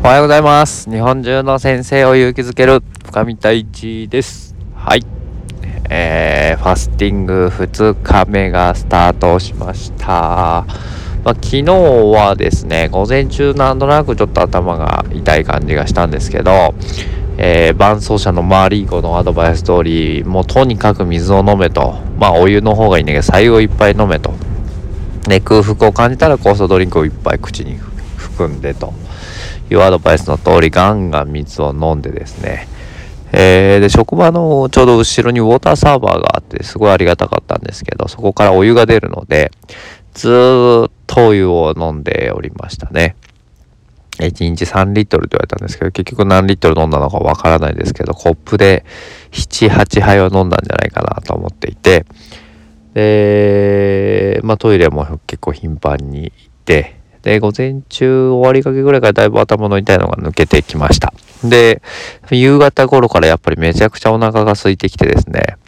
おはようございます。日本中の先生を勇気づける深見太一です。はい。えー、ファスティング2日目がスタートしました。まあ、昨日はですね、午前中なんとなくちょっと頭が痛い感じがしたんですけど、えー、伴走者のマーリーゴのアドバイス通り、もうとにかく水を飲めと。まあ、お湯の方がいいんだけど、白湯をいっぱい飲めと。ね、空腹を感じたら酵素ドリンクをいっぱい口に含んでと。いうアドバイスの通りガンガン水を飲んでですね、えー、で職場のちょうど後ろにウォーターサーバーがあってすごいありがたかったんですけどそこからお湯が出るのでずっとお湯を飲んでおりましたね。1日3リットルと言われたんですけど結局何リットル飲んだのかわからないですけどコップで78杯は飲んだんじゃないかなと思っていてでまあトイレも結構頻繁に行ってで、午前中終わりかけぐらいからだいぶ頭の痛いのが抜けてきました。で、夕方頃からやっぱりめちゃくちゃお腹が空いてきてですね、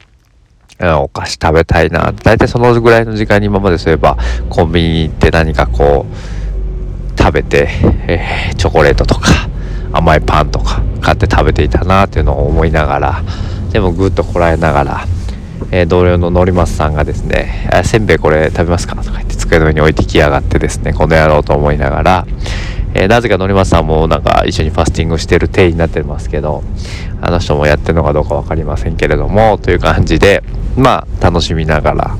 お菓子食べたいな。大体そのぐらいの時間に今までそういえばコンビニ行って何かこう食べて、えー、チョコレートとか甘いパンとか買って食べていたなっていうのを思いながら、でもぐっとこらえながら、えー、同僚ののりますさんがですね「せんべいこれ食べますか?」とか言っての上に置いてきやがってですねこの野郎と思いながら、えー、なぜかのりまさんもなんか一緒にファスティングしてる体になってますけどあの人もやってるのかどうか分かりませんけれどもという感じでまあ楽しみながら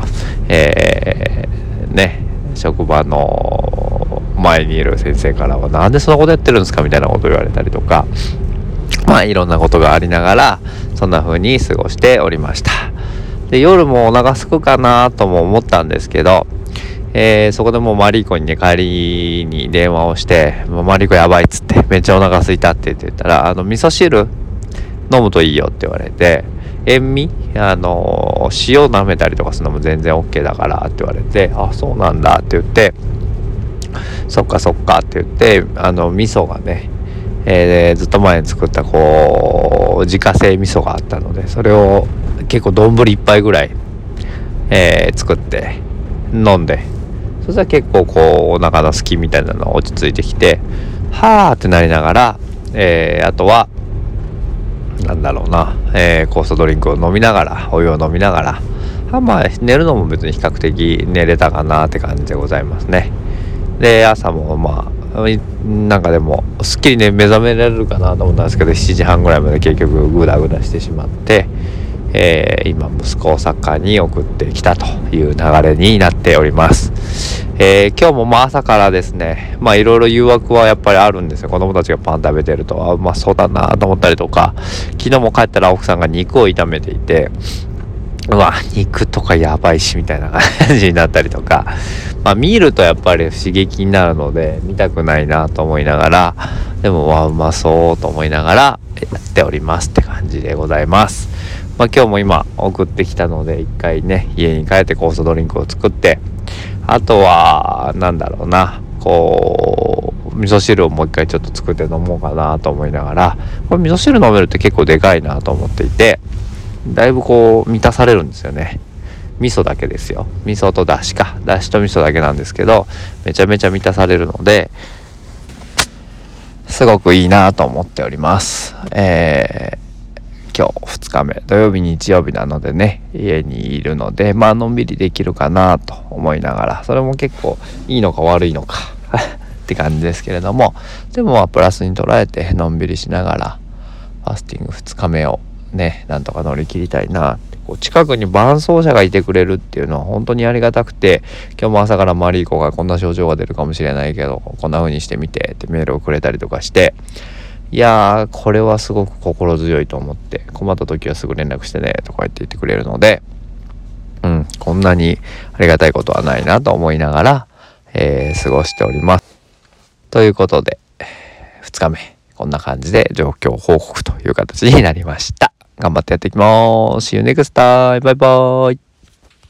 えー、ね職場の前にいる先生からは「なんでそんなことやってるんですか?」みたいなこと言われたりとかまあいろんなことがありながらそんな風に過ごしておりました。で夜もお腹すくかなとも思ったんですけど、えー、そこでもうマリーコにね帰りに電話をして「マリーコやばい」っつって「めっちゃお腹すいた」って言ったら「あの味噌汁飲むといいよ」って言われて塩味？あの塩舐めたりとかするのも全然 OK だからって言われて「あそうなんだ」って言って「そっかそっか」って言ってあの味噌がねえー、ずっと前に作ったこう自家製味噌があったのでそれを結構丼1杯ぐらい、えー、作って飲んでそしたら結構こうお腹の隙みたいなの落ち着いてきてはあってなりながら、えー、あとはなんだろうな、えー、コーストドリンクを飲みながらお湯を飲みながらあまあ寝るのも別に比較的寝れたかなって感じでございますね。で朝もまあなんかでもすっきりね目覚められるかなと思ったんですけど7時半ぐらいまで結局グダグダしてしまってえー、今息子をサッカーに送ってきたという流れになっております、えー、今日もまあ朝からですねまあいろいろ誘惑はやっぱりあるんですよ。子供たちがパン食べてると。あうまそうだなと思ったりとか。昨日も帰ったら奥さんが肉を炒めていてうわ肉とかやばいしみたいな感じになったりとか。まあ見るとやっぱり刺激になるので見たくないなと思いながらでもわうまそうと思いながらやっておりますって感じでございます。まあ、今日も今送ってきたので一回ね家に帰って酵素ドリンクを作ってあとは何だろうな。こう味噌汁をもう一回ちょっと作って飲もうかなと思いながら。これ味噌汁飲めるって結構でかいなと思っていて。だいぶこう満たされるんですよね。味噌だけですよ。味噌とだしか。だしと味噌だけなんですけどめちゃめちゃ満たされるのですごくいいなと思っております。えー今日2日目土曜日日曜日なのでね家にいるのでまあのんびりできるかなと思いながらそれも結構いいのか悪いのか って感じですけれどもでもまあプラスに捉えてのんびりしながらファスティング2日目をねなんとか乗り切りたいなこう近くに伴走者がいてくれるっていうのは本当にありがたくて今日も朝からマリーコがこんな症状が出るかもしれないけどこんな風にしてみてってメールをくれたりとかしていやー、これはすごく心強いと思って、困った時はすぐ連絡してね、とか言って言ってくれるので、うん、こんなにありがたいことはないなと思いながら、えー、過ごしております。ということで、2日目、こんな感じで状況報告という形になりました。頑張ってやっていきます。See you next time. バイバイ。